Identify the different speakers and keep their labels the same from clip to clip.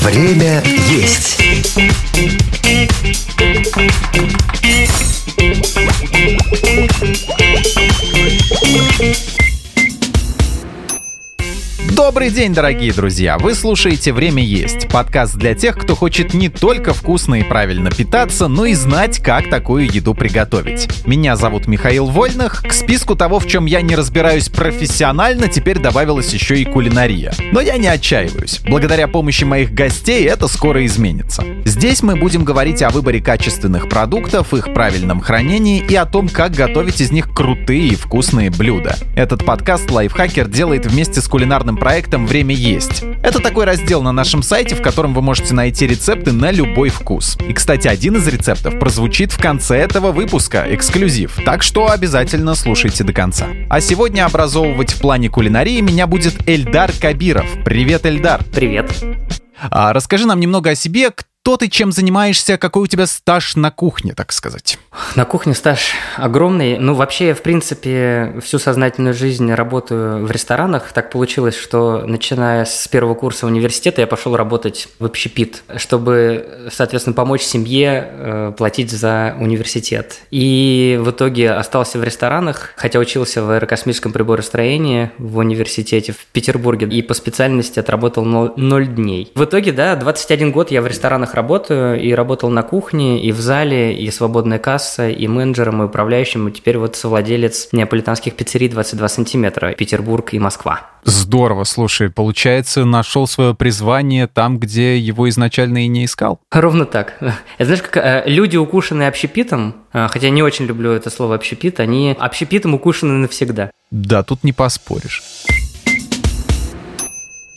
Speaker 1: Время есть.
Speaker 2: Добрый день, дорогие друзья! Вы слушаете «Время есть» — подкаст для тех, кто хочет не только вкусно и правильно питаться, но и знать, как такую еду приготовить. Меня зовут Михаил Вольных. К списку того, в чем я не разбираюсь профессионально, теперь добавилась еще и кулинария. Но я не отчаиваюсь. Благодаря помощи моих гостей это скоро изменится. Здесь мы будем говорить о выборе качественных продуктов, их правильном хранении и о том, как готовить из них крутые и вкусные блюда. Этот подкаст «Лайфхакер» делает вместе с кулинарным проектом «Время есть». Это такой раздел на нашем сайте, в котором вы можете найти рецепты на любой вкус. И, кстати, один из рецептов прозвучит в конце этого выпуска, эксклюзив. Так что обязательно слушайте до конца. А сегодня образовывать в плане кулинарии меня будет Эльдар Кабиров. Привет, Эльдар.
Speaker 3: Привет.
Speaker 2: А расскажи нам немного о себе, кто ты, чем занимаешься, какой у тебя стаж на кухне, так сказать?
Speaker 3: На кухне стаж огромный. Ну, вообще, я, в принципе, всю сознательную жизнь работаю в ресторанах. Так получилось, что, начиная с первого курса университета, я пошел работать в общепит, чтобы, соответственно, помочь семье э, платить за университет. И в итоге остался в ресторанах, хотя учился в аэрокосмическом приборостроении в университете в Петербурге и по специальности отработал 0 дней. В итоге, да, 21 год я в ресторанах работаю, и работал на кухне, и в зале, и свободная касса, и менеджером, и управляющим, и теперь вот совладелец неаполитанских пиццерий 22 сантиметра, Петербург и Москва.
Speaker 2: Здорово, слушай, получается, нашел свое призвание там, где его изначально и не искал?
Speaker 3: Ровно так. Знаешь, как э, люди, укушенные общепитом, э, хотя не очень люблю это слово общепит, они общепитом укушены навсегда.
Speaker 2: Да, тут не поспоришь.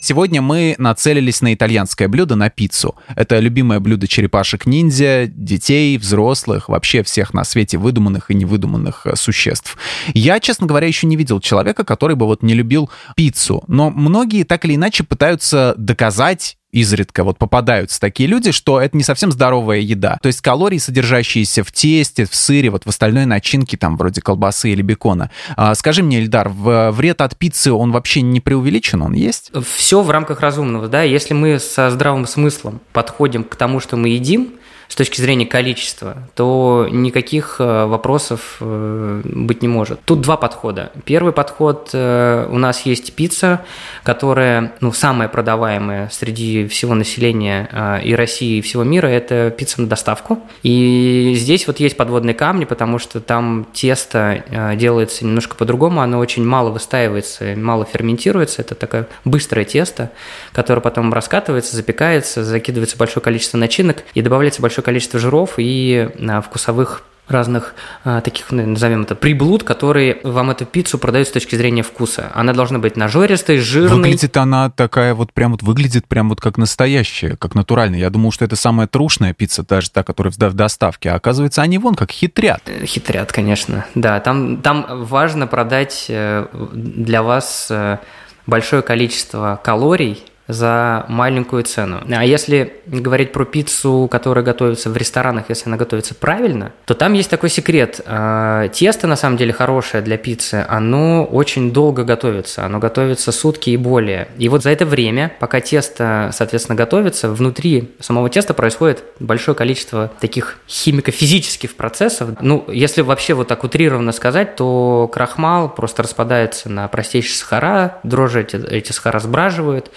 Speaker 2: Сегодня мы нацелились на итальянское блюдо, на пиццу. Это любимое блюдо черепашек-ниндзя, детей, взрослых, вообще всех на свете выдуманных и невыдуманных э, существ. Я, честно говоря, еще не видел человека, который бы вот не любил пиццу. Но многие так или иначе пытаются доказать изредка вот попадаются такие люди, что это не совсем здоровая еда. То есть калории, содержащиеся в тесте, в сыре, вот в остальной начинке, там, вроде колбасы или бекона. А, скажи мне, Эльдар, вред от пиццы, он вообще не преувеличен, он есть?
Speaker 3: Все в рамках разумного, да. Если мы со здравым смыслом подходим к тому, что мы едим, с точки зрения количества, то никаких э, вопросов э, быть не может. Тут два подхода. Первый подход э, у нас есть пицца, которая ну, самая продаваемая среди всего населения и России, и всего мира, это пицца на доставку. И здесь вот есть подводные камни, потому что там тесто делается немножко по-другому, оно очень мало выстаивается, мало ферментируется, это такое быстрое тесто, которое потом раскатывается, запекается, закидывается большое количество начинок и добавляется большое большое количество жиров и а, вкусовых разных а, таких, ну, назовем это, приблуд, которые вам эту пиццу продают с точки зрения вкуса. Она должна быть нажористой, жирной.
Speaker 2: Выглядит она такая вот прям вот, выглядит прям вот как настоящая, как натуральная. Я думал, что это самая трушная пицца, даже та, которая в доставке. А оказывается, они вон как хитрят.
Speaker 3: Э, хитрят, конечно. Да, там, там важно продать э, для вас э, большое количество калорий, за маленькую цену. А если говорить про пиццу, которая готовится в ресторанах, если она готовится правильно, то там есть такой секрет. А, тесто, на самом деле, хорошее для пиццы, оно очень долго готовится. Оно готовится сутки и более. И вот за это время, пока тесто, соответственно, готовится, внутри самого теста происходит большое количество таких химико-физических процессов. Ну, если вообще вот так утрированно сказать, то крахмал просто распадается на простейшие сахара, дрожжи эти, эти сахара сбраживают,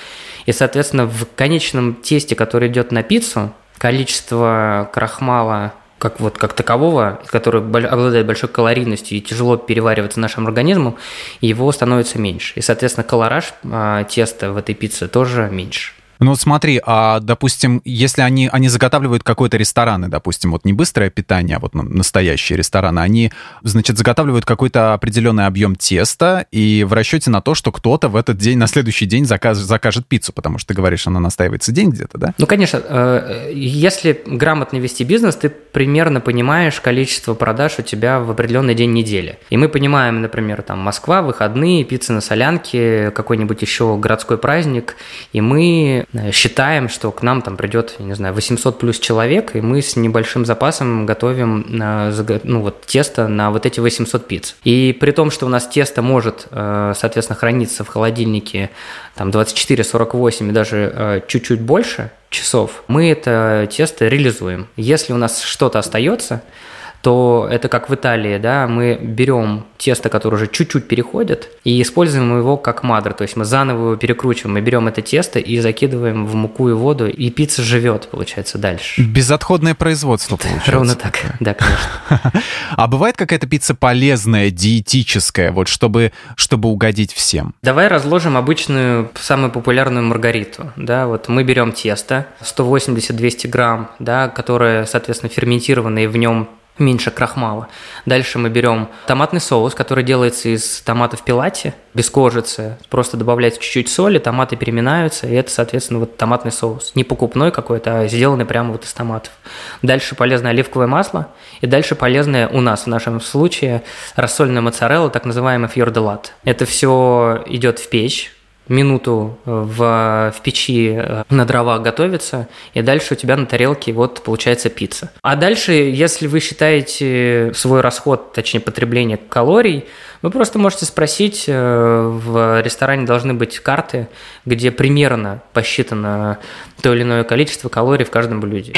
Speaker 3: и, соответственно, в конечном тесте, который идет на пиццу, количество крахмала как вот как такового, который обладает большой калорийностью и тяжело переваривается нашим организмом, его становится меньше. И, соответственно, колораж а, теста в этой пицце тоже меньше.
Speaker 2: Ну смотри, а, допустим, если они, они заготавливают какой-то рестораны, допустим, вот не быстрое питание, а вот настоящие рестораны, они, значит, заготавливают какой-то определенный объем теста и в расчете на то, что кто-то в этот день, на следующий день заказ, закажет пиццу, потому что ты говоришь, она настаивается день где-то, да?
Speaker 3: Ну, конечно, э, если грамотно вести бизнес, ты примерно понимаешь количество продаж у тебя в определенный день недели. И мы понимаем, например, там Москва, выходные, пицца на солянке, какой-нибудь еще городской праздник, и мы считаем, что к нам там придет, я не знаю, 800 плюс человек, и мы с небольшим запасом готовим ну, вот, тесто на вот эти 800 пиц. И при том, что у нас тесто может, соответственно, храниться в холодильнике там 24, 48 и даже чуть-чуть больше часов, мы это тесто реализуем. Если у нас что-то остается, то это как в Италии, да, мы берем тесто, которое уже чуть-чуть переходит, и используем его как мадр, то есть мы заново его перекручиваем, мы берем это тесто и закидываем в муку и воду, и пицца живет, получается, дальше.
Speaker 2: Безотходное производство, получается.
Speaker 3: Ровно так, да, конечно.
Speaker 2: А бывает какая-то пицца полезная, диетическая, вот чтобы, чтобы угодить всем?
Speaker 3: Давай разложим обычную, самую популярную маргариту, да, вот мы берем тесто, 180-200 грамм, да, которое, соответственно, ферментированное, и в нем меньше крахмала. Дальше мы берем томатный соус, который делается из томатов пилати, без кожицы. Просто добавляется чуть-чуть соли, томаты переминаются, и это, соответственно, вот томатный соус. Не покупной какой-то, а сделанный прямо вот из томатов. Дальше полезное оливковое масло, и дальше полезное у нас, в нашем случае, рассольная моцарелла, так называемый фьорделат. Это все идет в печь, минуту э, в, в печи э, на дровах готовится, и дальше у тебя на тарелке вот получается пицца. А дальше, если вы считаете свой расход, точнее потребление калорий, вы просто можете спросить, э, в ресторане должны быть карты, где примерно посчитано то или иное количество калорий в каждом блюде.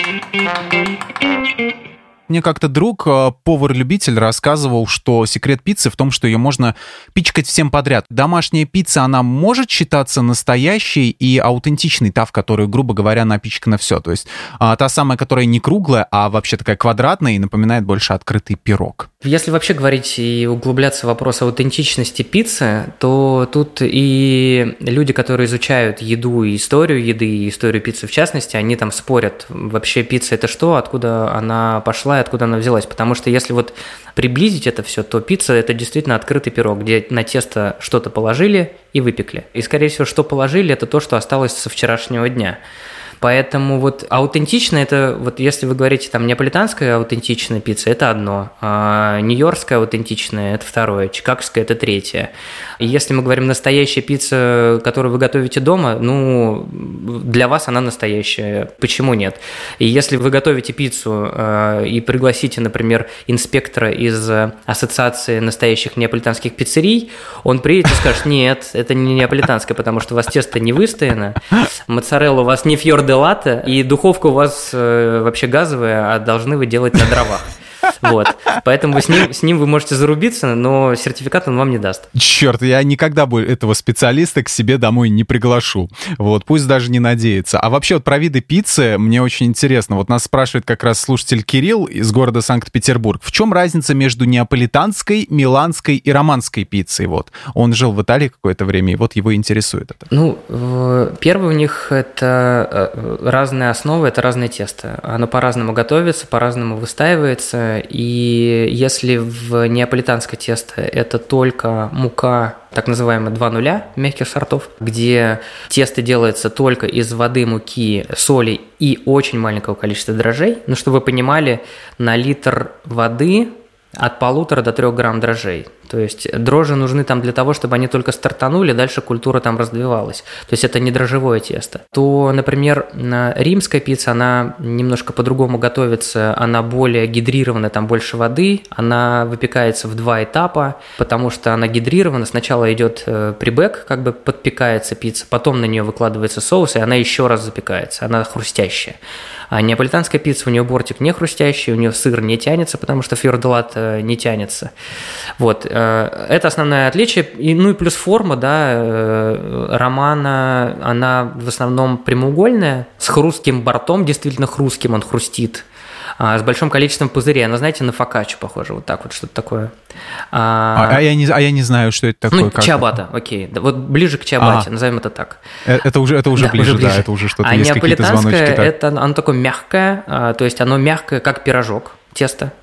Speaker 2: Мне как-то друг, э, повар-любитель, рассказывал, что секрет пиццы в том, что ее можно пичкать всем подряд. Домашняя пицца, она может считаться настоящей и аутентичной, та, в которую, грубо говоря, напичкано все. То есть а, та самая, которая не круглая, а вообще такая квадратная и напоминает больше открытый пирог.
Speaker 3: Если вообще говорить и углубляться в вопрос аутентичности пиццы, то тут и люди, которые изучают еду и историю еды, и историю пиццы в частности, они там спорят, вообще пицца это что, откуда она пошла и откуда она взялась. Потому что если вот приблизить это все, то пицца это действительно открытый пирог, где на тесто что-то положили и выпекли. И, скорее всего, что положили, это то, что осталось со вчерашнего дня. Поэтому вот аутентично это, вот если вы говорите там неаполитанская аутентичная пицца, это одно, а нью-йоркская аутентичная – это второе, чикагская – это третье. И если мы говорим настоящая пицца, которую вы готовите дома, ну, для вас она настоящая, почему нет? И если вы готовите пиццу э, и пригласите, например, инспектора из ассоциации настоящих неаполитанских пиццерий, он приедет и скажет, нет, это не неаполитанская, потому что у вас тесто не выстояно, моцарелла у вас не фьор де латте, и духовка у вас э, вообще газовая, а должны вы делать на дровах. Вот. Поэтому с ним, с ним вы можете зарубиться, но сертификат он вам не даст.
Speaker 2: Черт, я никогда бы этого специалиста к себе домой не приглашу. Вот, пусть даже не надеется. А вообще вот про виды пиццы мне очень интересно. Вот нас спрашивает как раз слушатель Кирилл из города Санкт-Петербург. В чем разница между неаполитанской, миланской и романской пиццей? Вот. Он жил в Италии какое-то время, и вот его интересует это.
Speaker 3: Ну, первый у них это э, разные основы, это разное тесто. Оно по-разному готовится, по-разному выстаивается, и если в неаполитанское тесто это только мука так называемая 2 нуля мягких сортов, где тесто делается только из воды, муки, соли и очень маленького количества дрожжей. Ну, чтобы вы понимали, на литр воды от полутора до трех грамм дрожжей. То есть дрожжи нужны там для того, чтобы они только стартанули, дальше культура там развивалась. То есть это не дрожжевое тесто. То, например, римская пицца, она немножко по-другому готовится, она более гидрирована, там больше воды, она выпекается в два этапа, потому что она гидрирована. Сначала идет э, прибэк, как бы подпекается пицца, потом на нее выкладывается соус, и она еще раз запекается, она хрустящая. А неаполитанская пицца, у нее бортик не хрустящий, у нее сыр не тянется, потому что фьорделат э, не тянется. Вот. Э, это основное отличие. И, ну и плюс форма, да, э, романа, она в основном прямоугольная, с хрустким бортом, действительно хрустким, он хрустит а, с большим количеством пузырей. Она, знаете, на фокаччо похоже, вот так вот, что-то такое.
Speaker 2: А, а, а, я, не, а я не знаю, что это такое.
Speaker 3: Ну, как чабата, окей. Да, вот ближе к чабате, а. назовем это так.
Speaker 2: Это уже, это уже, да, ближе, уже ближе, да, это уже что-то, а есть какие-то звоночки.
Speaker 3: это, оно такое мягкое, а, то есть оно мягкое, как пирожок, тесто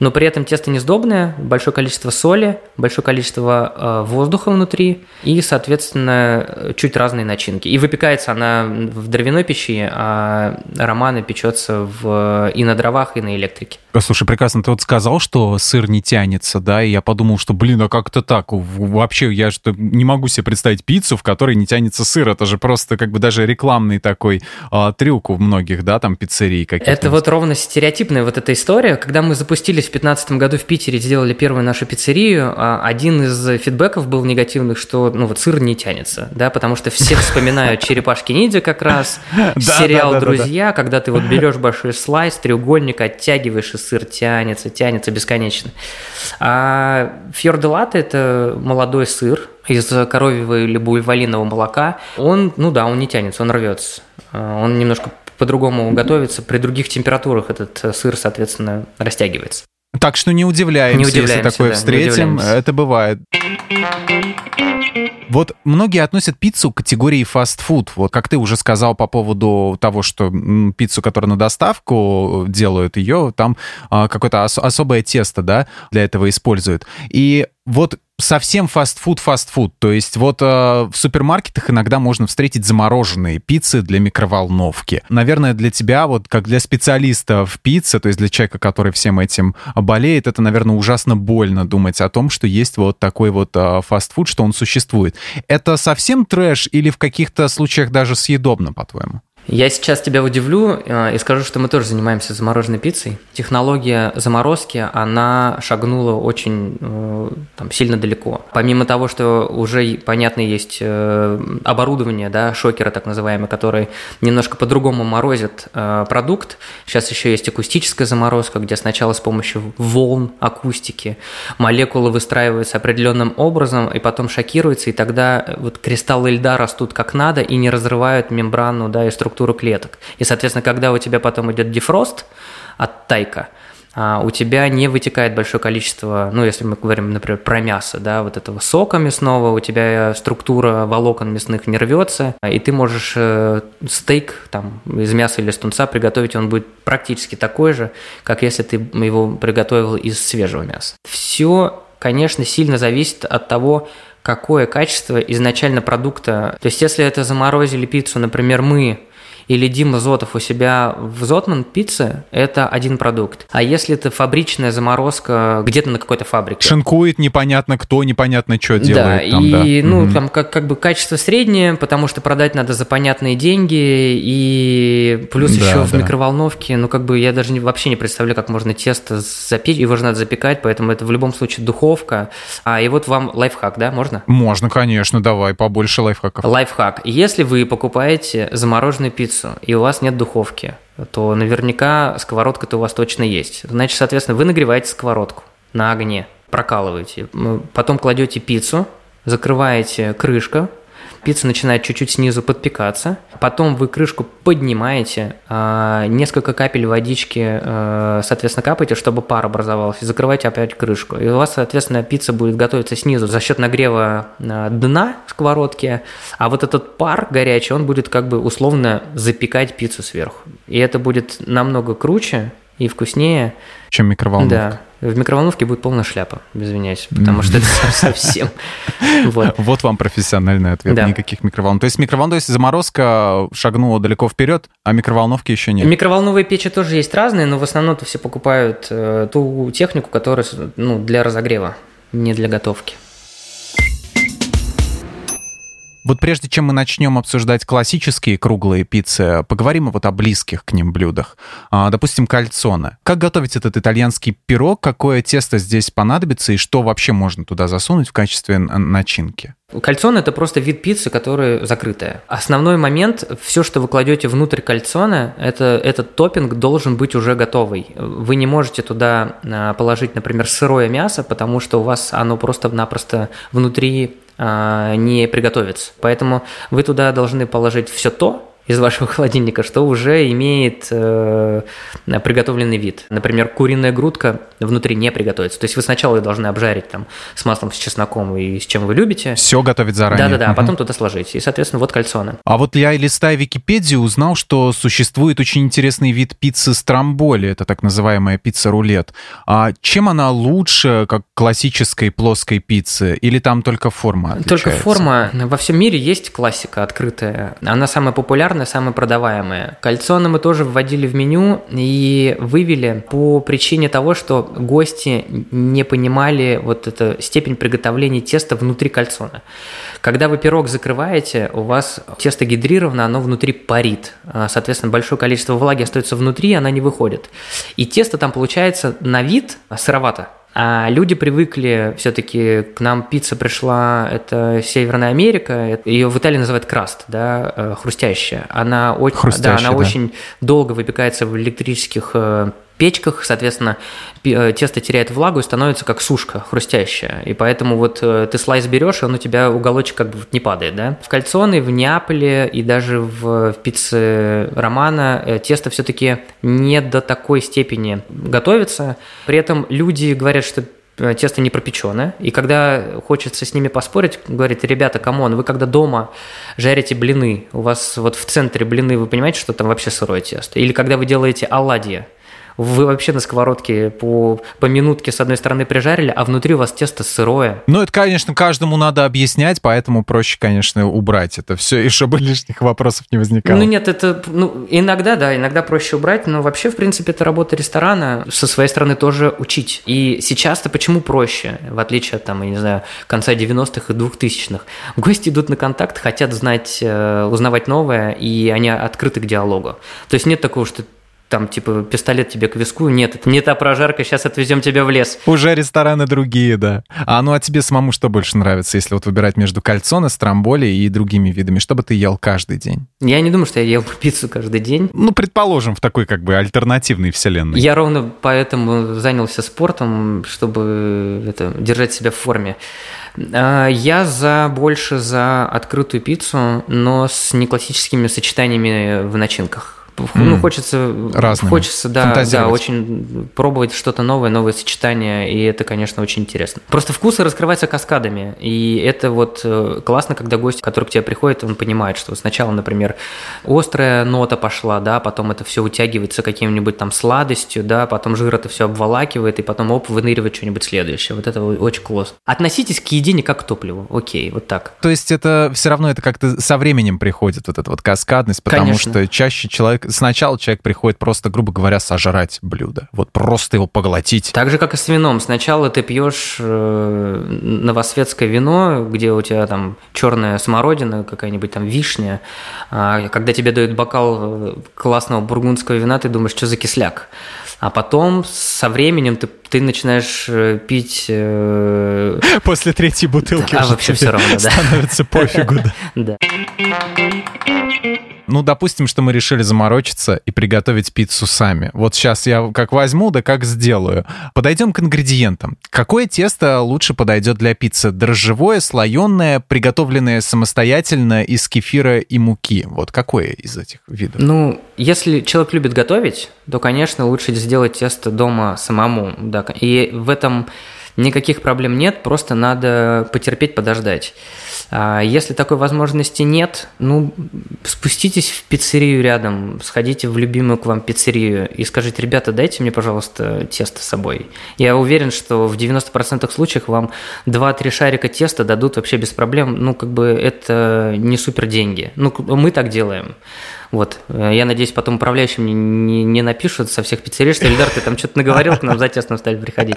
Speaker 3: но при этом тесто не сдобное, большое количество соли, большое количество э, воздуха внутри и, соответственно, чуть разные начинки. И выпекается она в дровяной печи, а романы печется в, и на дровах, и на электрике.
Speaker 2: Слушай, прекрасно, ты вот сказал, что сыр не тянется, да, и я подумал, что, блин, а как это так? Вообще, я что не могу себе представить пиццу, в которой не тянется сыр. Это же просто как бы даже рекламный такой а, трюк у многих, да, там пиццерий каких-то.
Speaker 3: Это вот ровно стереотипная вот эта история. Когда мы запустились 2015 году в Питере, сделали первую нашу пиццерию, а, один из фидбэков был негативных, что, ну, вот сыр не тянется, да, потому что все вспоминают «Черепашки ниндзя» как раз, сериал «Друзья», когда ты вот берешь большой слайс, треугольник, оттягиваешь сыр тянется, тянется бесконечно. А фьорделат – это молодой сыр из коровьего или буйволиного молока. Он, ну да, он не тянется, он рвется. Он немножко по-другому готовится. При других температурах этот сыр, соответственно, растягивается.
Speaker 2: Так что не удивляемся, не удивляемся если такое да, встретим. Это бывает. Вот многие относят пиццу к категории фастфуд. Вот как ты уже сказал по поводу того, что пиццу, которую на доставку делают, ее там а, какое-то ос- особое тесто, да, для этого используют. И вот совсем фастфуд, фастфуд. То есть вот э, в супермаркетах иногда можно встретить замороженные пиццы для микроволновки. Наверное, для тебя, вот как для специалиста в пицце, то есть для человека, который всем этим болеет, это, наверное, ужасно больно думать о том, что есть вот такой вот э, фастфуд, что он существует. Это совсем трэш или в каких-то случаях даже съедобно, по-твоему?
Speaker 3: Я сейчас тебя удивлю э, и скажу, что мы тоже занимаемся замороженной пиццей. Технология заморозки, она шагнула очень э, там, сильно далеко. Помимо того, что уже, понятно, есть э, оборудование, да, шокеры так называемые, которые немножко по-другому морозят продукт. Сейчас еще есть акустическая заморозка, где сначала с помощью волн акустики молекулы выстраиваются определенным образом и потом шокируются, и тогда вот кристаллы льда растут как надо и не разрывают мембрану да, и структуру структуру клеток. И, соответственно, когда у тебя потом идет дефрост от тайка, а, у тебя не вытекает большое количество, ну, если мы говорим, например, про мясо, да, вот этого сока мясного, у тебя структура волокон мясных не рвется, и ты можешь э, стейк там из мяса или из тунца приготовить, он будет практически такой же, как если ты его приготовил из свежего мяса. Все, конечно, сильно зависит от того, какое качество изначально продукта. То есть, если это заморозили пиццу, например, мы или Дима Зотов у себя в Зотман пицце, это один продукт. А если это фабричная заморозка где-то на какой-то фабрике?
Speaker 2: Шинкует непонятно кто, непонятно что делает.
Speaker 3: Да, там, и да. ну угу. там как, как бы качество среднее, потому что продать надо за понятные деньги, и плюс да, еще да. в микроволновке, ну как бы я даже не, вообще не представляю, как можно тесто запечь, его же надо запекать, поэтому это в любом случае духовка. А и вот вам лайфхак, да, можно?
Speaker 2: Можно, конечно, давай, побольше лайфхаков.
Speaker 3: Лайфхак. Если вы покупаете замороженную пиццу, пиццу, и у вас нет духовки, то наверняка сковородка-то у вас точно есть. Значит, соответственно, вы нагреваете сковородку на огне, прокалываете, потом кладете пиццу, закрываете крышка, Пицца начинает чуть-чуть снизу подпекаться. Потом вы крышку поднимаете, а, несколько капель водички, а, соответственно, капаете, чтобы пар образовался. Закрываете опять крышку. И у вас, соответственно, пицца будет готовиться снизу за счет нагрева а, дна сковородки. А вот этот пар горячий, он будет как бы условно запекать пиццу сверху. И это будет намного круче и вкуснее.
Speaker 2: Чем микроволновка.
Speaker 3: Да. В микроволновке будет полная шляпа, извиняюсь, потому что это совсем...
Speaker 2: Вот. вот вам профессиональный ответ. Да. Никаких микроволновок. То есть микроволновка, то есть заморозка шагнула далеко вперед, а микроволновки еще нет.
Speaker 3: Микроволновые печи тоже есть разные, но в основном-то все покупают э, ту технику, которая ну, для разогрева, не для готовки.
Speaker 2: Вот прежде чем мы начнем обсуждать классические круглые пиццы, поговорим вот о близких к ним блюдах. А, допустим, кальцоне. Как готовить этот итальянский пирог? Какое тесто здесь понадобится и что вообще можно туда засунуть в качестве начинки?
Speaker 3: Кальцон – это просто вид пиццы, которая закрытая. Основной момент – все, что вы кладете внутрь кальцона, это, этот топпинг должен быть уже готовый. Вы не можете туда а, положить, например, сырое мясо, потому что у вас оно просто-напросто внутри не приготовится. Поэтому вы туда должны положить все то, из вашего холодильника, что уже имеет э, приготовленный вид. Например, куриная грудка внутри не приготовится. То есть вы сначала ее должны обжарить там с маслом, с чесноком и с чем вы любите.
Speaker 2: Все готовить заранее.
Speaker 3: Да-да-да, а потом туда сложить. И, соответственно, вот кальцоны.
Speaker 2: А вот я, листая Википедию, узнал, что существует очень интересный вид пиццы стромболи. Это так называемая пицца-рулет. А чем она лучше, как классической плоской пиццы? Или там только форма отличается?
Speaker 3: Только форма. Во всем мире есть классика открытая. Она самая популярная популярное, самое продаваемое. Кальцоны мы тоже вводили в меню и вывели по причине того, что гости не понимали вот эту степень приготовления теста внутри кальцона. Когда вы пирог закрываете, у вас тесто гидрировано, оно внутри парит. А, соответственно, большое количество влаги остается внутри, она не выходит. И тесто там получается на вид сыровато. А люди привыкли все-таки к нам пицца пришла, это Северная Америка, ее в Италии называют краст, да, э, хрустящая. Она очень, да, она да. очень долго выпекается в электрических э, печках, соответственно, э, тесто теряет влагу и становится как сушка хрустящая. И поэтому вот э, ты slice берешь, и он у тебя уголочек как бы не падает, да. В кальцоне, в Неаполе и даже в, в пицце Романа э, тесто все-таки не до такой степени готовится. При этом люди говорят, что тесто не пропеченное. И когда хочется с ними поспорить, говорит, ребята, come on, вы когда дома жарите блины, у вас вот в центре блины, вы понимаете, что там вообще сырое тесто? Или когда вы делаете оладьи, вы вообще на сковородке по, по минутке с одной стороны прижарили, а внутри у вас тесто сырое.
Speaker 2: Ну, это, конечно, каждому надо объяснять, поэтому проще, конечно, убрать это все, и чтобы лишних вопросов не возникало.
Speaker 3: Ну, нет, это, ну, иногда, да, иногда проще убрать, но вообще, в принципе, это работа ресторана со своей стороны тоже учить. И сейчас-то почему проще, в отличие от, там, я не знаю, конца 90-х и 2000-х? Гости идут на контакт, хотят знать, э, узнавать новое, и они открыты к диалогу. То есть нет такого, что там, типа, пистолет тебе к виску. Нет, это не та прожарка, сейчас отвезем тебя в лес.
Speaker 2: Уже рестораны другие, да. А ну а тебе самому что больше нравится, если вот выбирать между кальцоне, стромболи и другими видами? Что бы ты ел каждый день?
Speaker 3: Я не думаю, что я ел пиццу каждый день.
Speaker 2: Ну, предположим, в такой как бы альтернативной вселенной.
Speaker 3: Я ровно поэтому занялся спортом, чтобы это, держать себя в форме. А, я за больше за открытую пиццу, но с неклассическими сочетаниями в начинках. Ну, хочется,
Speaker 2: Разными.
Speaker 3: хочется, да, да, очень пробовать что-то новое, новые сочетания, и это, конечно, очень интересно. Просто вкусы раскрываются каскадами, и это вот э, классно, когда гость, который к тебе приходит, он понимает, что сначала, например, острая нота пошла, да, потом это все утягивается каким-нибудь там сладостью, да, потом жир это все обволакивает, и потом, оп, выныривает что-нибудь следующее. Вот это очень классно. Относитесь к еде не как к топливу, окей, вот так.
Speaker 2: То есть это все равно это как-то со временем приходит, вот эта вот каскадность, потому конечно. что чаще человек сначала человек приходит просто, грубо говоря, сожрать блюдо. Вот просто его поглотить.
Speaker 3: Так же, как и с вином. Сначала ты пьешь э, новосветское вино, где у тебя там черная смородина, какая-нибудь там вишня. А когда тебе дают бокал э, классного бургундского вина, ты думаешь, что за кисляк. А потом со временем ты, ты начинаешь э, пить... Э...
Speaker 2: После третьей бутылки
Speaker 3: а вообще все равно,
Speaker 2: да. Становится пофигу,
Speaker 3: да.
Speaker 2: Ну, допустим, что мы решили заморочиться и приготовить пиццу сами. Вот сейчас я как возьму, да как сделаю. Подойдем к ингредиентам. Какое тесто лучше подойдет для пиццы? Дрожжевое, слоеное, приготовленное самостоятельно из кефира и муки? Вот какое из этих видов?
Speaker 3: Ну, если человек любит готовить, то, конечно, лучше сделать тесто дома самому. Да. И в этом никаких проблем нет, просто надо потерпеть, подождать. А если такой возможности нет, ну, спуститесь в пиццерию рядом, сходите в любимую к вам пиццерию и скажите, ребята, дайте мне, пожалуйста, тесто с собой. Я уверен, что в 90% случаев вам 2-3 шарика теста дадут вообще без проблем. Ну, как бы это не супер деньги. Ну, мы так делаем. Вот. Я надеюсь, потом управляющим не, не, не напишут со всех пиццерий, что Эльдар, ты там что-то наговорил, к нам за тестом стали приходить.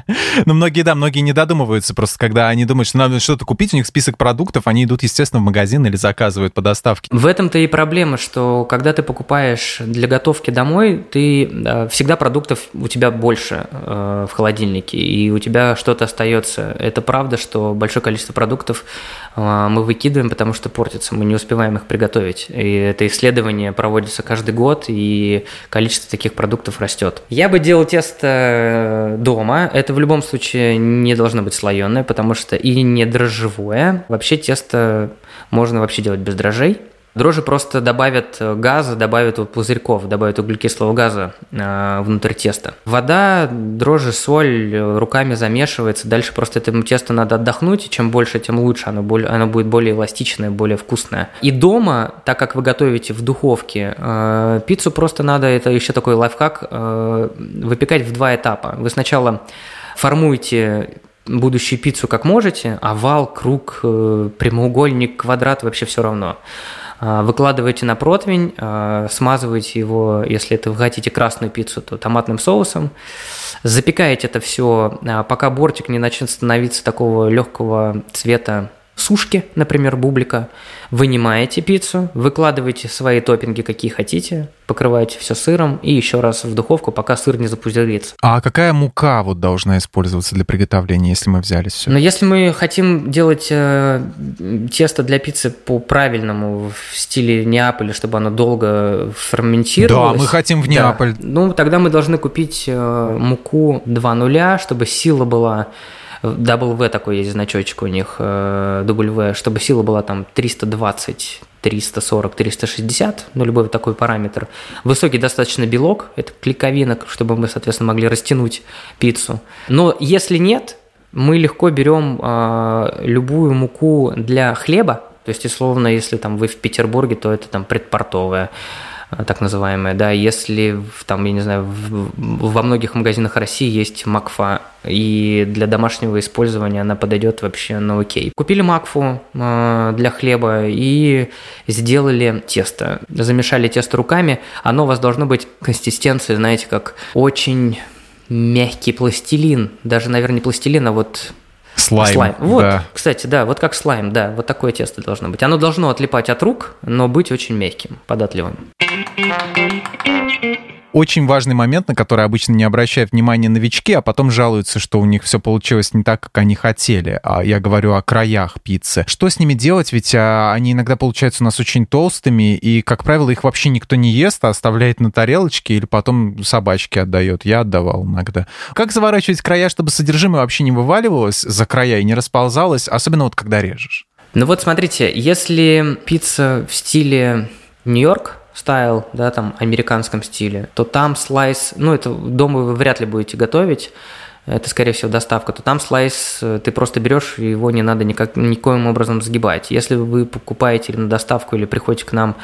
Speaker 2: Ну, многие, да, многие не додумываются просто, когда они думают, что надо что-то купить, у них список продуктов, они идут, естественно, в магазин или заказывают по доставке.
Speaker 3: В этом-то и проблема, что когда ты покупаешь для готовки домой, ты э, всегда продуктов у тебя больше э, в холодильнике, и у тебя что-то остается. Это правда, что большое количество продуктов э, мы выкидываем, потому что портятся, мы не успеваем их приготовить. И это исследование проводится каждый год, и количество таких продуктов растет. Я бы делал тесто дома. Это любом случае не должно быть слоеное, потому что и не дрожжевое. Вообще тесто можно вообще делать без дрожжей. Дрожжи просто добавят э, газа, добавят пузырьков, добавят углекислого газа э, внутрь теста. Вода, дрожжи, соль э, руками замешивается. Дальше просто этому тесту надо отдохнуть. И чем больше, тем лучше. Оно, более, оно будет более эластичное, более вкусное. И дома, так как вы готовите в духовке, э, пиццу просто надо, это еще такой лайфхак, э, выпекать в два этапа. Вы сначала формуете будущую пиццу как можете, овал, круг, э, прямоугольник, квадрат, вообще все равно. А, выкладываете на противень, а, смазываете его, если это вы хотите красную пиццу, то томатным соусом. Запекаете это все, пока бортик не начнет становиться такого легкого цвета сушки, например, бублика, вынимаете пиццу, выкладываете свои топпинги, какие хотите, покрываете все сыром и еще раз в духовку, пока сыр не запузырится.
Speaker 2: А какая мука вот должна использоваться для приготовления, если мы взяли все?
Speaker 3: Но если мы хотим делать э, тесто для пиццы по правильному в стиле Неаполя, чтобы оно долго ферментировалось.
Speaker 2: Да, мы хотим в Неаполь.
Speaker 3: Да, ну, тогда мы должны купить э, муку 2 нуля, чтобы сила была W такой есть значочек у них, э, W, чтобы сила была там 320 340, 360, ну, любой такой параметр. Высокий достаточно белок, это клейковина, чтобы мы, соответственно, могли растянуть пиццу. Но если нет, мы легко берем э, любую муку для хлеба, то есть, условно, если там вы в Петербурге, то это там предпортовая. Э, так называемая, да, если там, я не знаю, в, во многих магазинах России есть макфа, и для домашнего использования она подойдет вообще на окей. Купили макфу э, для хлеба и сделали тесто. Замешали тесто руками, оно у вас должно быть консистенции, знаете, как очень мягкий пластилин, даже, наверное, не пластилин, а вот
Speaker 2: Слайм. слайм.
Speaker 3: Вот, да. кстати, да, вот как слайм, да, вот такое тесто должно быть. Оно должно отлипать от рук, но быть очень мягким, податливым.
Speaker 2: Очень важный момент, на который обычно не обращают внимания новички, а потом жалуются, что у них все получилось не так, как они хотели. А я говорю о краях пиццы. Что с ними делать? Ведь а, они иногда получаются у нас очень толстыми, и, как правило, их вообще никто не ест, а оставляет на тарелочке или потом собачке отдает. Я отдавал иногда. Как заворачивать края, чтобы содержимое вообще не вываливалось за края и не расползалось, особенно вот когда режешь?
Speaker 3: Ну вот смотрите, если пицца в стиле Нью-Йорк, стайл, да, там, американском стиле, то там слайс, ну, это дома вы вряд ли будете готовить, это, скорее всего, доставка, то там слайс э, ты просто берешь, его не надо никак, никоим образом сгибать. Если вы покупаете на доставку, или приходите к нам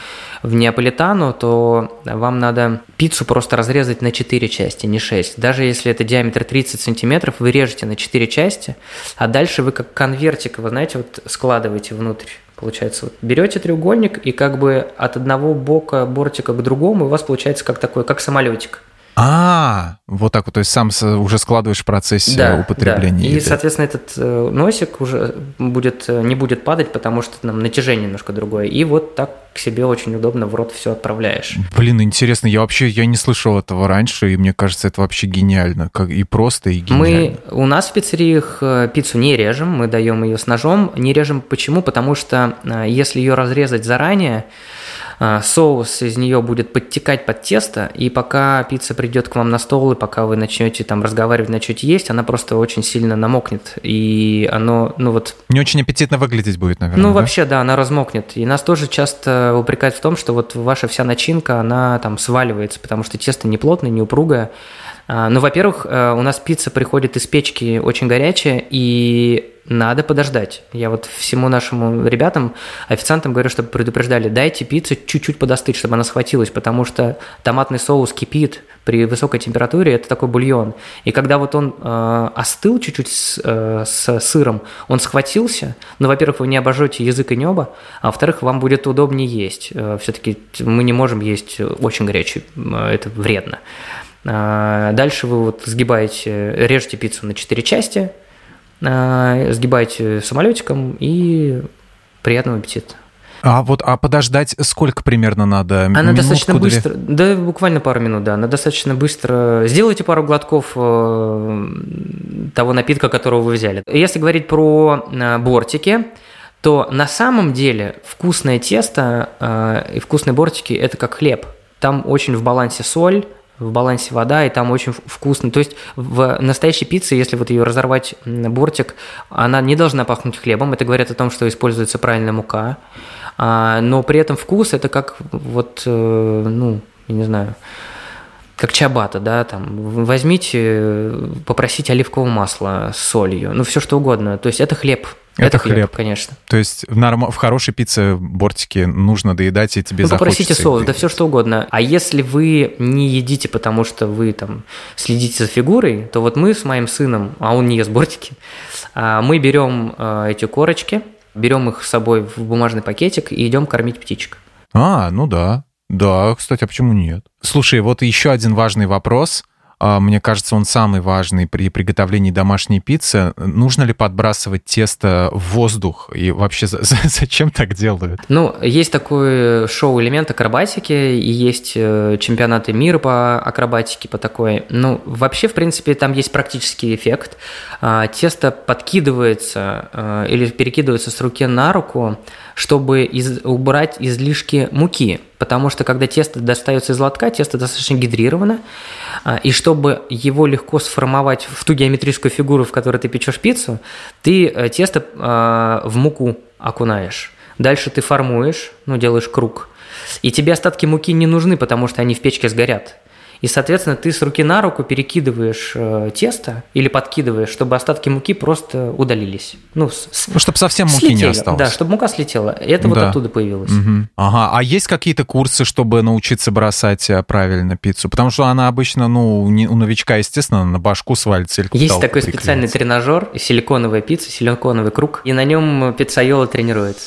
Speaker 3: в Неаполитану, то вам надо пиццу просто разрезать на 4 части, не 6. Даже если это диаметр 30 сантиметров, вы режете на 4 части, а дальше вы как конвертик, вы знаете, вот складываете внутрь Получается, вот берете треугольник и как бы от одного бока бортика к другому у вас получается как такой, как самолетик.
Speaker 2: А, вот так вот, то есть сам уже складываешь в процессе да, употребления. Да.
Speaker 3: И, соответственно, этот э, носик уже будет, э, не будет падать, потому что там натяжение немножко другое. И вот так к себе очень удобно в рот все отправляешь.
Speaker 2: Блин, интересно, я вообще я не слышал этого раньше, и мне кажется, это вообще гениально. Как и просто, и гениально.
Speaker 3: Мы, у нас в пиццериях э, пиццу не режем, мы даем ее с ножом. Не режем почему? Потому что если ее разрезать заранее, соус из нее будет подтекать под тесто, и пока пицца придет к вам на стол, и пока вы начнете там разговаривать, начнете есть, она просто очень сильно намокнет, и оно, ну вот...
Speaker 2: Не очень аппетитно выглядеть будет, наверное,
Speaker 3: Ну, да? вообще, да, она размокнет. И нас тоже часто упрекают в том, что вот ваша вся начинка, она там сваливается, потому что тесто не плотное, не упругое. А, ну, во-первых, э, у нас пицца приходит из печки очень горячая, и надо подождать. Я вот всему нашему ребятам, официантам говорю, чтобы предупреждали, дайте пиццу чуть-чуть подостыть, чтобы она схватилась, потому что томатный соус кипит при высокой температуре, это такой бульон. И когда вот он э, остыл чуть-чуть с, э, с сыром, он схватился, ну, во-первых, вы не обожжете язык и небо, а во-вторых, вам будет удобнее есть. Э, все-таки мы не можем есть очень горячий, э, это вредно. Э, дальше вы вот сгибаете, режете пиццу на 4 части – Э, сгибайте самолетиком и приятного аппетита.
Speaker 2: А вот, а подождать сколько примерно надо?
Speaker 3: Она Минутку, достаточно быстро, да, буквально пару минут, да, она достаточно быстро. Сделайте пару глотков э, того напитка, которого вы взяли. Если говорить про э, бортики, то на самом деле вкусное тесто и вкусные бортики – это как хлеб. Там очень в балансе соль, в балансе вода, и там очень вкусно. То есть в настоящей пицце, если вот ее разорвать на бортик, она не должна пахнуть хлебом. Это говорит о том, что используется правильная мука. А, но при этом вкус это как вот, э, ну, я не знаю, как чабата, да, там, возьмите, попросите оливкового масла с солью, ну, все что угодно. То есть это хлеб,
Speaker 2: Это,
Speaker 3: это хлеб,
Speaker 2: хлеб.
Speaker 3: конечно.
Speaker 2: То есть в, норм... в хорошей пицце бортики нужно доедать, и тебе
Speaker 3: Ну, попросите соус, да все что угодно. А если вы не едите, потому что вы там следите за фигурой, то вот мы с моим сыном, а он не ест бортики, а, мы берем а, эти корочки, берем их с собой в бумажный пакетик и идем кормить птичек.
Speaker 2: А, ну да. Да, кстати, а почему нет? Слушай, вот еще один важный вопрос. А, Мне кажется, он самый важный при приготовлении домашней пиццы. Нужно ли подбрасывать тесто в воздух? И вообще за- за- зачем так делают?
Speaker 3: Ну, есть такой шоу-элемент акробатики, и есть э, чемпионаты мира по акробатике, по такой. Ну, вообще, в принципе, там есть практический эффект. А, Тесто подкидывается э, или перекидывается с руки на руку, чтобы из- убрать излишки муки. Потому что, когда тесто достается из лотка, тесто достаточно гидрировано, а, и чтобы его легко сформовать в ту геометрическую фигуру, в которой ты печешь пиццу, ты э, тесто а, в муку окунаешь. Дальше ты формуешь, ну, делаешь круг. И тебе остатки муки не нужны, потому что они в печке сгорят. И, соответственно, ты с руки на руку перекидываешь э, тесто или подкидываешь, чтобы остатки муки просто удалились. Ну, с-
Speaker 2: Ну, чтобы совсем муки не
Speaker 3: слетели.
Speaker 2: осталось.
Speaker 3: Да, чтобы мука слетела. Это вот
Speaker 2: Да.
Speaker 3: оттуда появилось.
Speaker 2: Мгм. Ага, а есть какие-то курсы, чтобы научиться бросать э, правильно пиццу? Потому что она обычно, ну, не- у новичка, естественно, на башку свалится или
Speaker 3: Есть такой специальный тренажер, силиконовая пицца, силиконовый круг, и на нем пиццайола тренируется.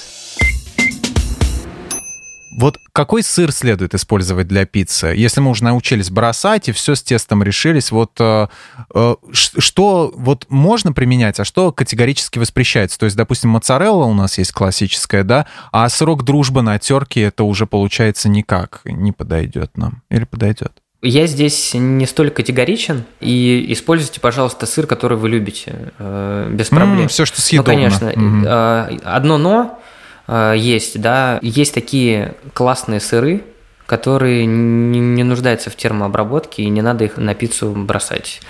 Speaker 2: Вот какой сыр следует использовать для пиццы? Если мы уже научились бросать и все с тестом решились, вот э, э, что вот можно применять, а что категорически воспрещается? То есть, допустим, моцарелла у нас есть классическая, да, а срок дружбы на терке это уже получается никак не подойдет нам или подойдет?
Speaker 3: Я здесь не столь категоричен, и используйте, пожалуйста, сыр, который вы любите, э, без проблем.
Speaker 2: все, что
Speaker 3: Ну,
Speaker 2: съедобно.
Speaker 3: конечно.
Speaker 2: Мгм.
Speaker 3: э, Одно но есть, да, есть такие классные сыры, которые не нуждаются в термообработке, и не надо их на пиццу бросать.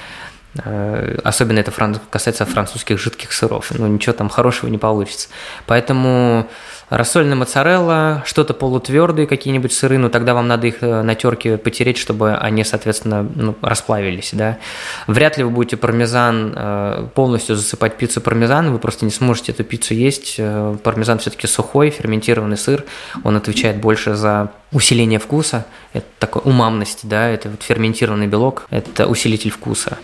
Speaker 3: Э, Особенно это касается французских жидких сыров. Ну, ничего там хорошего не получится. Поэтому рассольная моцарелла, что-то полутвердые какие-нибудь сыры, ну тогда вам надо их э, на терке потереть, чтобы они, соответственно, ну, расплавились, да. Вряд ли вы будете пармезан э, полностью засыпать пиццу пармезаном, вы просто не сможете эту пиццу есть. Э, Пармезан все-таки сухой, ферментированный сыр, он отвечает больше за усиление вкуса, это такой умамность, да, это вот ферментированный белок, это усилитель вкуса.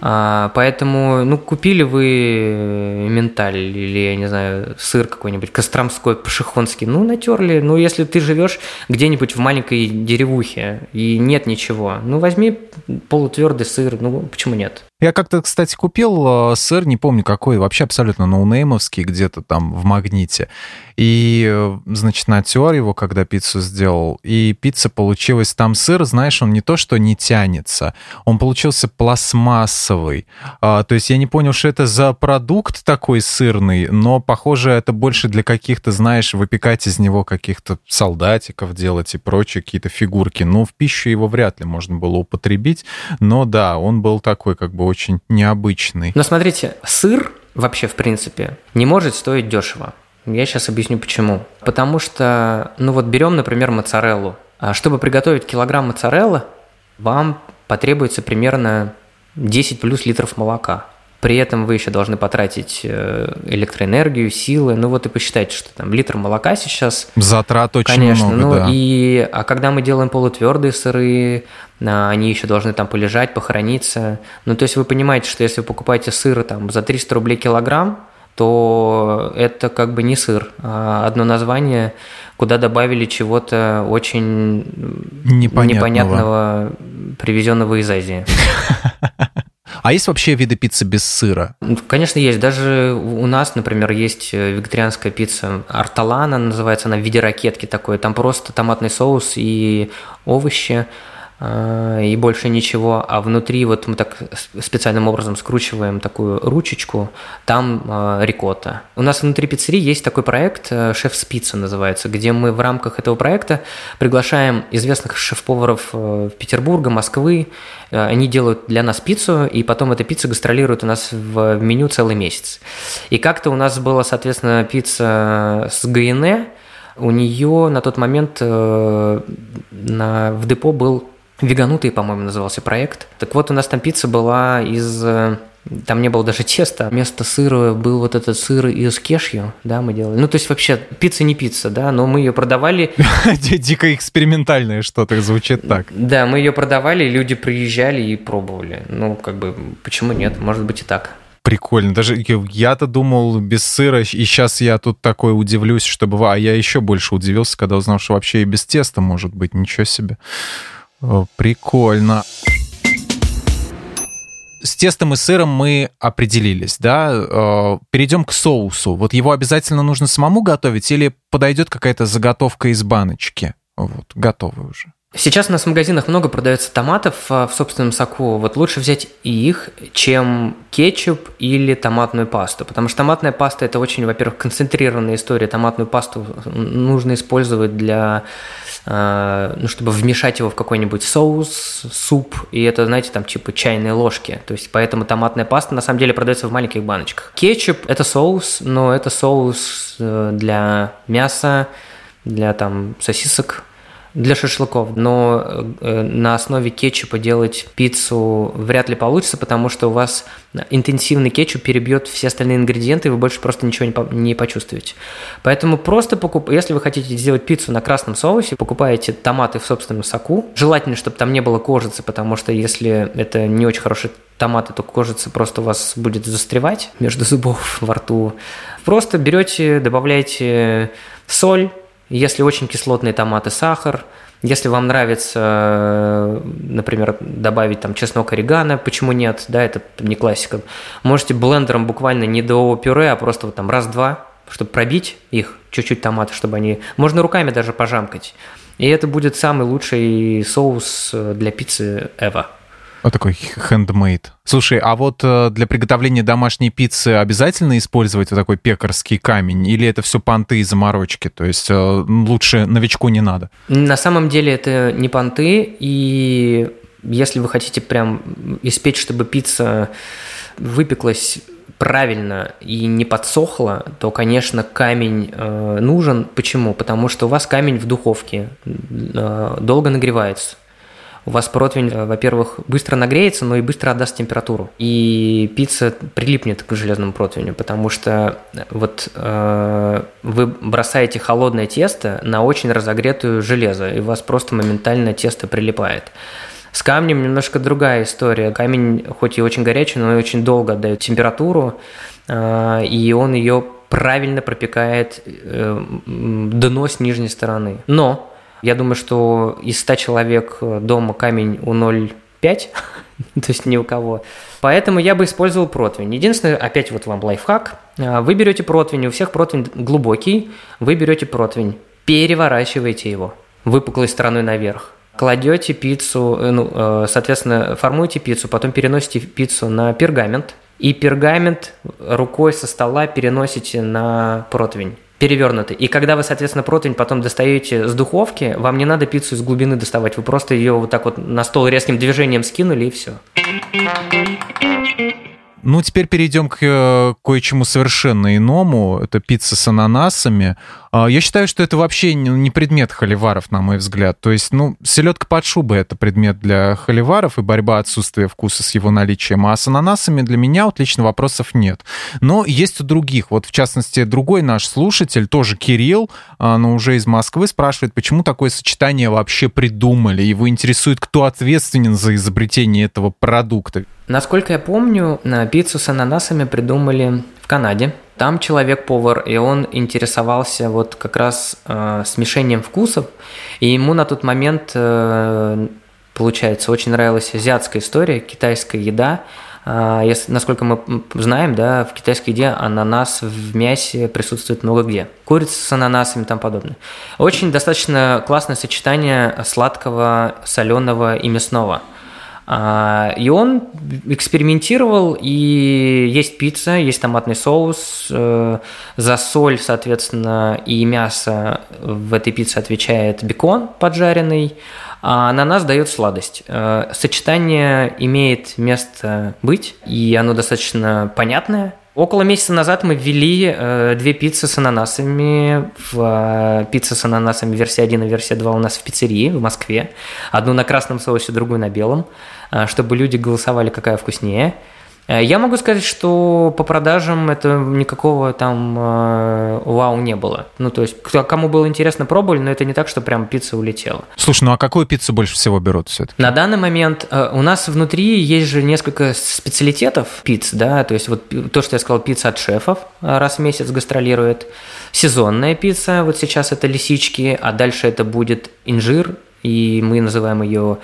Speaker 3: А, Поэтому, ну, купили вы менталь или, я не знаю, сыр какой-нибудь, костромской, пашихонский, ну, натерли. Ну, если ты живешь где-нибудь в маленькой деревухе и нет ничего, ну, возьми полутвердый сыр, ну, почему нет?
Speaker 2: Я как-то, кстати, купил э, сыр, не помню какой, вообще абсолютно ноунеймовский, где-то там в магните. И, э, значит, натер его, когда пиццу сделал. И пицца получилась, там сыр, знаешь, он не то, что не тянется, он получился пластмассовый. А, то есть я не понял, что это за продукт такой сырный, но, похоже, это больше для каких-то, знаешь, выпекать из него каких-то солдатиков делать и прочие какие-то фигурки. Ну, в пищу его вряд ли можно было употребить. Но да, он был такой как бы очень необычный.
Speaker 3: Но смотрите, сыр вообще, в принципе, не может стоить дешево. Я сейчас объясню почему. Потому что, ну вот берем, например, моцареллу. А Чтобы приготовить килограмм моцареллы, вам потребуется примерно 10 плюс литров молока. При этом вы еще должны потратить э, электроэнергию, силы. Ну вот и посчитайте, что там литр молока сейчас
Speaker 2: Затрат очень
Speaker 3: Конечно,
Speaker 2: много,
Speaker 3: ну
Speaker 2: да.
Speaker 3: и а когда мы делаем полутвердые сыры, а, они еще должны там полежать, похорониться. Ну то есть вы понимаете, что если вы покупаете сыр там за 300 рублей килограмм, то это как бы не сыр, а одно название, куда добавили чего-то очень
Speaker 2: Непонятного.
Speaker 3: непонятного, привезенного из Азии.
Speaker 2: А есть вообще виды пиццы без сыра?
Speaker 3: Ну, Конечно, есть. Даже у нас, например, есть э, вегетарианская пицца арталана, называется она в виде ракетки такой. Там просто томатный соус и овощи, и больше ничего. А внутри вот мы так с- специальным образом скручиваем такую ручечку, там э, рикотта. У нас внутри пиццерии есть такой проект э, «Шеф Спица» называется, где мы в рамках этого проекта приглашаем известных шеф-поваров э, Петербурга, Москвы. Э, Они делают для нас пиццу, и потом эта пицца гастролирует у нас в меню целый месяц. И как-то у нас была, соответственно, пицца с ГНЭ. У нее на тот момент э, на, в депо был Веганутый, по-моему, назывался проект. Так вот, у нас там пицца была из э, там не было даже теста. Вместо сыра был вот этот сыр из кешью, да, мы делали. Ну, то есть вообще пицца не пицца, да, но мы ее продавали.
Speaker 2: Дико экспериментальное что-то звучит так.
Speaker 3: Да, мы ее продавали, люди приезжали и пробовали. Ну, как бы, почему нет? Может быть и так.
Speaker 2: Прикольно. Даже я-то думал без сыра, и сейчас я тут такой удивлюсь, что бывает. А я еще больше удивился, когда узнал, что вообще и без теста может быть. Ничего себе. Прикольно с тестом и сыром мы определились, да. Э, перейдем к соусу. Вот его обязательно нужно самому готовить или подойдет какая-то заготовка из баночки? Вот, готовы уже.
Speaker 3: Сейчас у нас в магазинах много продается томатов а, в собственном соку. Вот лучше взять их, чем кетчуп или томатную пасту. Потому что томатная паста – это очень, во-первых, концентрированная история. Томатную пасту нужно использовать для а, ну, чтобы вмешать его в какой-нибудь соус, суп, и это, знаете, там типа чайные ложки. То есть поэтому томатная паста на самом деле продается в маленьких баночках. Кетчуп – это соус, но это соус э, для мяса, для там сосисок, для шашлыков, но э, на основе кетчупа делать пиццу вряд ли получится, потому что у вас интенсивный кетчуп перебьет все остальные ингредиенты, и вы больше просто ничего не, по не почувствуете. Поэтому просто покуп... если вы хотите сделать пиццу на красном соусе, покупаете томаты в собственном соку. Желательно, чтобы там не было кожицы, потому что если это не очень хорошие томаты, то кожица просто у вас будет застревать между зубов во рту. Просто берете, добавляете соль, если очень кислотные томаты, сахар. Если вам нравится, например, добавить там чеснок, орегано, почему нет, да, это не классика. Можете блендером буквально не до пюре, а просто вот там раз-два, чтобы пробить их, чуть-чуть томаты, чтобы они... Можно руками даже пожамкать. И это будет самый лучший соус для пиццы ever.
Speaker 2: Вот такой handmade. Слушай, а вот э, для приготовления домашней пиццы обязательно использовать вот такой пекарский камень? Или это все понты и заморочки? То есть э, лучше новичку не надо?
Speaker 3: На самом деле это не понты, и если вы хотите прям испечь, чтобы пицца выпеклась правильно и не подсохла, то, конечно, камень э, нужен. Почему? Потому что у вас камень в духовке э, долго нагревается у вас противень, э, во-первых, быстро нагреется, но и быстро отдаст температуру. И пицца прилипнет к железному противню, потому что э, вот э, вы бросаете холодное тесто на очень разогретую железо, и у вас просто моментально тесто прилипает. С камнем немножко другая история. Камень хоть и очень горячий, но и очень долго отдает температуру, э, и он ее правильно пропекает э, дно с нижней стороны. Но я думаю, что из 100 человек э, дома камень у 0,5, то есть ни у кого. Поэтому я бы использовал противень. Единственное, опять вот вам лайфхак. А, вы берете противень, у всех противень глубокий, вы берете противень, переворачиваете его выпуклой стороной наверх. Кладете пиццу, э, ну, э, соответственно, формуете пиццу, потом переносите пиццу на пергамент, и пергамент рукой со стола переносите на противень перевернутый. И когда вы, соответственно, противень потом достаете с духовки, вам не надо пиццу из глубины доставать. Вы просто ее вот так вот на стол резким движением скинули и все.
Speaker 2: Ну, теперь перейдем к э, кое-чему совершенно иному. Это пицца с ананасами. А, я считаю, что это вообще не предмет холиваров, на мой взгляд. То есть, ну, селедка под шубой — это предмет для холиваров и борьба отсутствия вкуса с его наличием. А с ананасами для меня вот лично вопросов нет. Но есть у других. Вот, в частности, другой наш слушатель, тоже Кирилл, а, но уже из Москвы, спрашивает, почему такое сочетание вообще придумали. Его интересует, кто ответственен за изобретение этого продукта.
Speaker 3: Насколько я помню, пиццу с ананасами придумали в Канаде. Там человек-повар, и он интересовался вот как раз э, смешением вкусов, и ему на тот момент, э, получается, очень нравилась азиатская история, китайская еда. Э, если, насколько мы знаем, да, в китайской еде ананас в мясе присутствует много где. Курица с ананасами и тому подобное. Очень достаточно классное сочетание сладкого, соленого и мясного – и он экспериментировал, и есть пицца, есть томатный соус, э, за соль, соответственно, и мясо в этой пицце отвечает бекон поджаренный, а ананас дает сладость. Э, сочетание имеет место быть, и оно достаточно понятное, Около месяца назад мы ввели э, две пиццы с ананасами. В, э, пицца с ананасами версия 1 и версия 2 у нас в пиццерии в Москве. Одну на красном соусе, другую на белом, э, чтобы люди голосовали, какая вкуснее. Э, я могу сказать, что по продажам это никакого там э, вау не было. Ну, то есть, кому было интересно, пробовали, но это не так, что прям пицца улетела.
Speaker 2: Слушай, ну а какую пиццу больше всего берут все-таки?
Speaker 3: На данный момент э, у нас внутри есть же несколько специалитетов пиц, да, то есть вот то, что я сказал, пицца от шефов раз в месяц гастролирует, сезонная пицца, вот сейчас это лисички, а дальше это будет инжир, и мы называем ее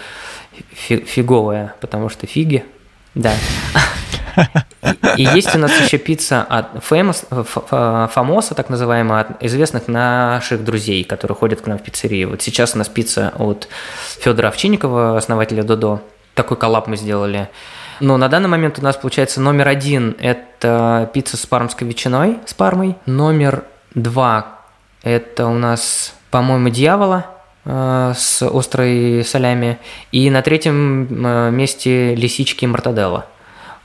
Speaker 3: фиговая, потому что фиги, да. И есть у нас еще пицца от Famous, Фамоса, так называемая, от известных наших друзей, которые ходят к нам в пиццерию. Вот сейчас у нас пицца от Федора Овчинникова, основателя Додо. Такой коллап мы сделали. Но на данный момент у нас получается номер один – это пицца с пармской ветчиной, с пармой. Номер два – это у нас, по-моему, дьявола э, с острой солями. И на третьем э, месте лисички мартаделла.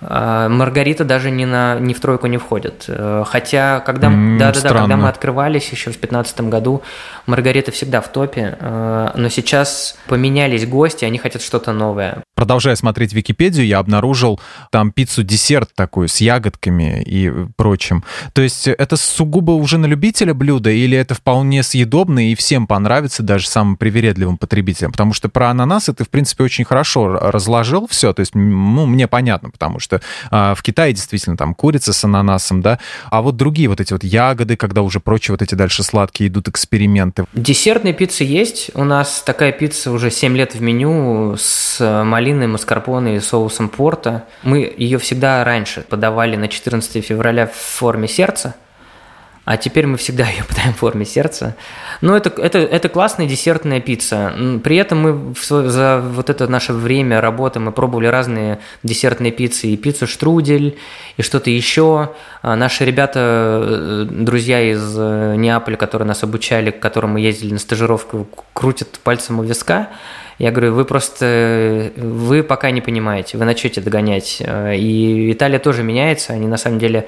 Speaker 3: А, Маргарита даже не, на, не в тройку не входит. Э, хотя, когда, mm, да, да, да, когда мы открывались еще в 2015 году, Маргарита всегда в топе, э, но сейчас поменялись гости, они хотят что-то новое.
Speaker 2: Продолжая смотреть Википедию, я обнаружил там пиццу-десерт такую с ягодками и прочим. То есть это сугубо уже на любителя блюда или это вполне съедобно и всем понравится, даже самым привередливым потребителям? Потому что про ананасы ты, в принципе, очень хорошо разложил все. То есть, ну, мне понятно, потому что а, в Китае действительно там курица с ананасом, да, а вот другие вот эти вот ягоды, когда уже прочие вот эти дальше сладкие идут эксперименты.
Speaker 3: Десертные пиццы есть. У нас такая пицца уже 7 лет в меню с малиной, маскарпоне и соусом порта. Мы ее всегда раньше подавали на 14 февраля в форме сердца, а теперь мы всегда ее подаем в форме сердца. Но это, это, это классная десертная пицца. При этом мы за вот это наше время работы мы пробовали разные десертные пиццы, и пиццу штрудель, и что-то еще. А наши ребята, э, друзья из э, Неаполя, которые нас обучали, к которым мы ездили на стажировку, крутят пальцем у виска. Я говорю, вы просто, вы пока не понимаете, вы начнете догонять. И Италия тоже меняется, они на самом деле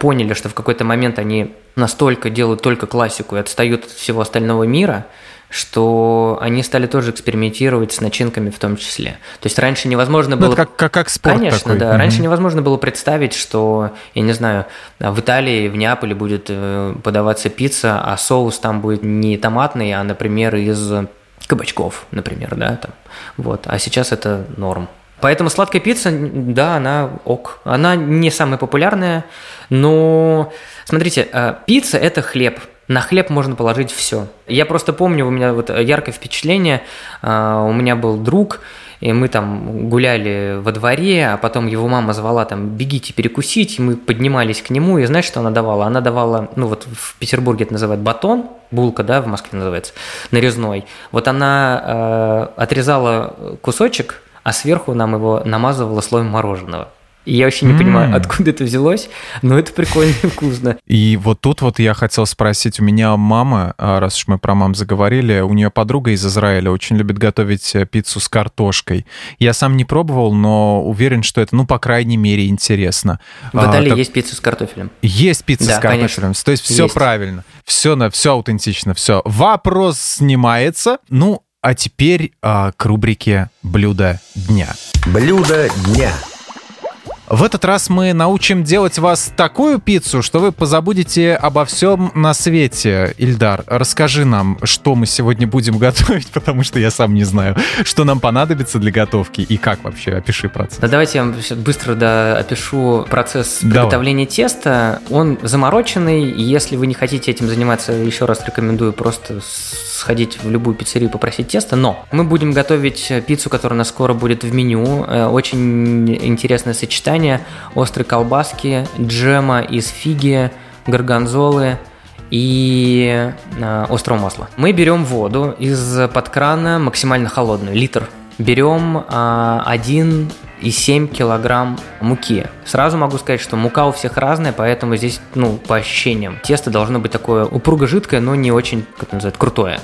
Speaker 3: поняли, что в какой-то момент они настолько делают только классику и отстают от всего остального мира, что они стали тоже экспериментировать с начинками в том числе. То есть раньше невозможно ну, было...
Speaker 2: Ну, как, как, как спорт
Speaker 3: Конечно,
Speaker 2: такой.
Speaker 3: да. Mm-hmm. Раньше невозможно было представить, что, я не знаю, в Италии, в Неаполе будет э, подаваться пицца, а соус там будет не томатный, а, например, из кабачков, например, да, там. Вот. А сейчас это норм. Поэтому сладкая пицца, да, она ок. Она не самая популярная, но смотрите, э, пицца это хлеб. На хлеб можно положить все. Я просто помню, у меня вот яркое впечатление. Э, у меня был друг, и мы там гуляли во дворе, а потом его мама звала там «бегите перекусить», и мы поднимались к нему, и знаешь, что она давала? Она давала, ну вот в Петербурге это называют батон, булка, да, в Москве называется, нарезной. Вот она э, отрезала кусочек, а сверху нам его намазывала слоем мороженого. И я вообще не mm. понимаю, откуда это взялось, но это прикольно и вкусно.
Speaker 2: И вот тут вот я хотел спросить, у меня мама, а, раз уж мы про мам заговорили, у нее подруга из Израиля очень любит готовить э, пиццу с картошкой. Я сам не пробовал, но уверен, что это, ну, по крайней мере, интересно.
Speaker 3: В Италии а, так... есть пицца с картофелем.
Speaker 2: Есть пицца да, с картофелем. Конечно. То есть все есть. правильно, все, на, все аутентично, все. Вопрос снимается. Ну, а теперь а, к рубрике «Блюдо дня».
Speaker 1: Блюдо дня.
Speaker 2: В этот раз мы научим делать вас такую пиццу, что вы позабудете обо всем на свете. Ильдар, расскажи нам, что мы сегодня будем готовить, потому что я сам не знаю, что нам понадобится для готовки и как вообще. Опиши процесс.
Speaker 3: Да, давайте я вам быстро да, опишу процесс приготовления Давай. теста. Он замороченный. Если вы не хотите этим заниматься, еще раз рекомендую просто сходить в любую пиццерию и попросить тесто. Но мы будем готовить пиццу, которая у нас скоро будет в меню. Э, очень интересное сочетание сочетание острой колбаски, джема из фиги, горгонзолы и э, острого масла. Мы берем воду из-под крана максимально холодную, литр. Берем э, 1,7 килограмм муки. Сразу могу сказать, что мука у всех разная, поэтому здесь, ну, по ощущениям, тесто должно быть такое упруго-жидкое, но не очень, как это называется, крутое.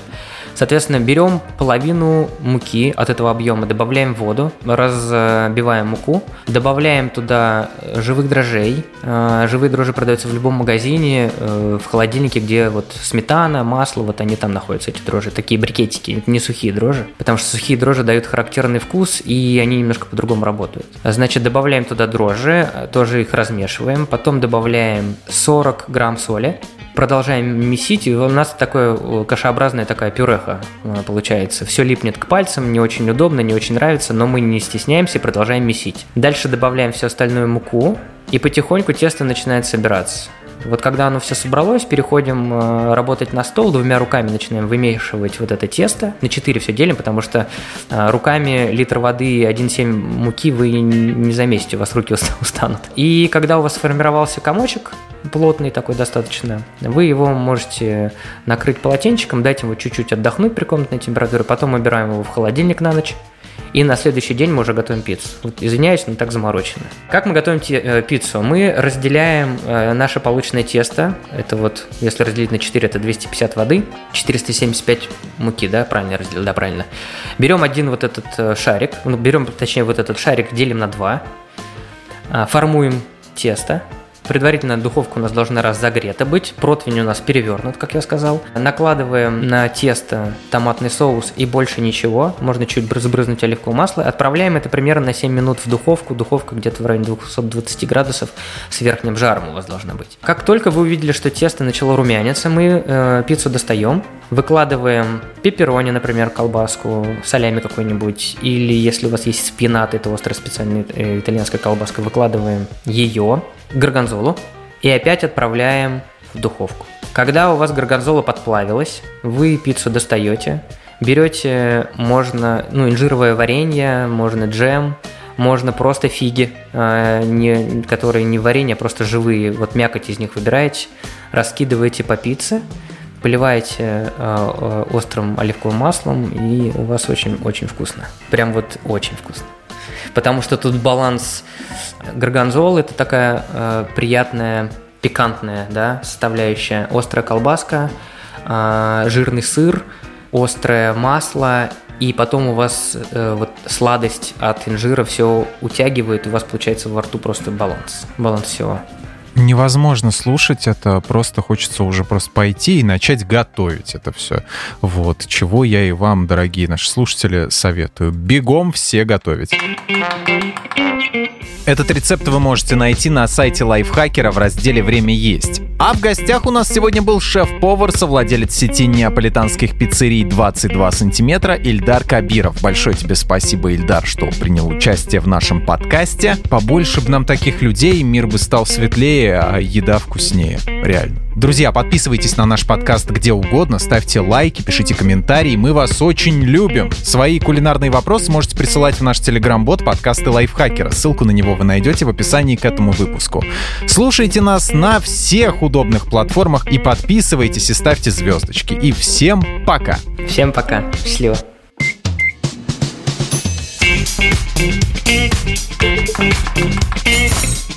Speaker 3: Соответственно, берем половину муки от этого объема, добавляем воду, разбиваем муку, добавляем туда живых дрожжей. Э, живые дрожжи продаются в любом магазине, э, в холодильнике, где вот сметана, масло, вот они там находятся, эти дрожжи. Такие брикетики, не сухие дрожжи, потому что сухие дрожжи дают характерный вкус, и они немножко по-другому работают. Значит, добавляем туда дрожжи, тоже их размешиваем, потом добавляем 40 грамм соли, продолжаем месить, и у нас такое э, кашеобразная такая пюреха э, получается. Все липнет к пальцам, не очень удобно, не очень нравится, но мы не стесняемся и продолжаем месить. Дальше добавляем всю остальную муку, и потихоньку тесто начинает собираться. Вот когда оно все собралось, переходим э, работать на стол, двумя руками начинаем вымешивать вот это тесто. На 4 все делим, потому что э, руками литр воды и 1,7 муки вы не замесите, у вас руки устанут. И когда у вас сформировался комочек, плотный такой достаточно, вы его можете накрыть полотенчиком, дать ему чуть-чуть отдохнуть при комнатной температуре, потом убираем его в холодильник на ночь, и на следующий день мы уже готовим пиццу. Вот, извиняюсь, но так заморочено. Как мы готовим те, э, пиццу? Мы разделяем э, наше полученное тесто. Это вот, если разделить на 4, это 250 воды, 475 муки, да, правильно разделил, да, правильно. Берем один вот этот э, шарик, ну, берем, точнее, вот этот шарик делим на два, э, формуем тесто, Предварительно духовка у нас должна разогрета быть, противень у нас перевернут, как я сказал. Накладываем на тесто томатный соус и больше ничего, можно чуть сбрызнуть оливковое масло. Отправляем это примерно на 7 минут в духовку, духовка где-то в районе 220 градусов с верхним жаром у вас должна быть. Как только вы увидели, что тесто начало румяниться, мы э, пиццу достаем, выкладываем пепперони, например, колбаску, солями какой-нибудь, или если у вас есть спинат, это острая специальная э, итальянская колбаска, выкладываем ее, горгонзолу и опять отправляем в духовку. Когда у вас горгонзола подплавилась, вы пиццу достаете, берете, можно, ну, инжировое варенье, можно джем, можно просто фиги, э, не, которые не варенье, а просто живые, вот мякоть из них выбираете, раскидываете по пицце, поливаете э, э, острым оливковым маслом, и у вас очень-очень вкусно. Прям вот очень вкусно потому что тут баланс горгонзолы, это такая э, приятная, пикантная да, составляющая, острая колбаска, э, жирный сыр, острое масло, и потом у вас э, вот сладость от инжира все утягивает, и у вас получается во рту просто баланс, баланс всего.
Speaker 2: Невозможно слушать это, просто хочется уже просто пойти и начать готовить это все. Вот, чего я и вам, дорогие наши слушатели, советую. Бегом все готовить. Этот рецепт вы можете найти на сайте Лайфхакера в разделе «Время есть». А в гостях у нас сегодня был шеф-повар, совладелец сети неаполитанских пиццерий 22 сантиметра Ильдар Кабиров. Большое тебе спасибо, Ильдар, что принял участие в нашем подкасте. Побольше бы нам таких людей, мир бы стал светлее, а еда вкуснее. Реально. Друзья, подписывайтесь на наш подкаст где угодно, ставьте лайки, пишите комментарии, мы вас очень любим. Свои кулинарные вопросы можете присылать в наш телеграм-бот подкасты Лайфхакера. Ссылку на него вы найдете в описании к этому выпуску. Слушайте нас на всех удобных платформах и подписывайтесь и ставьте звездочки. И всем пока!
Speaker 3: Всем пока. Счастливо. Thank you.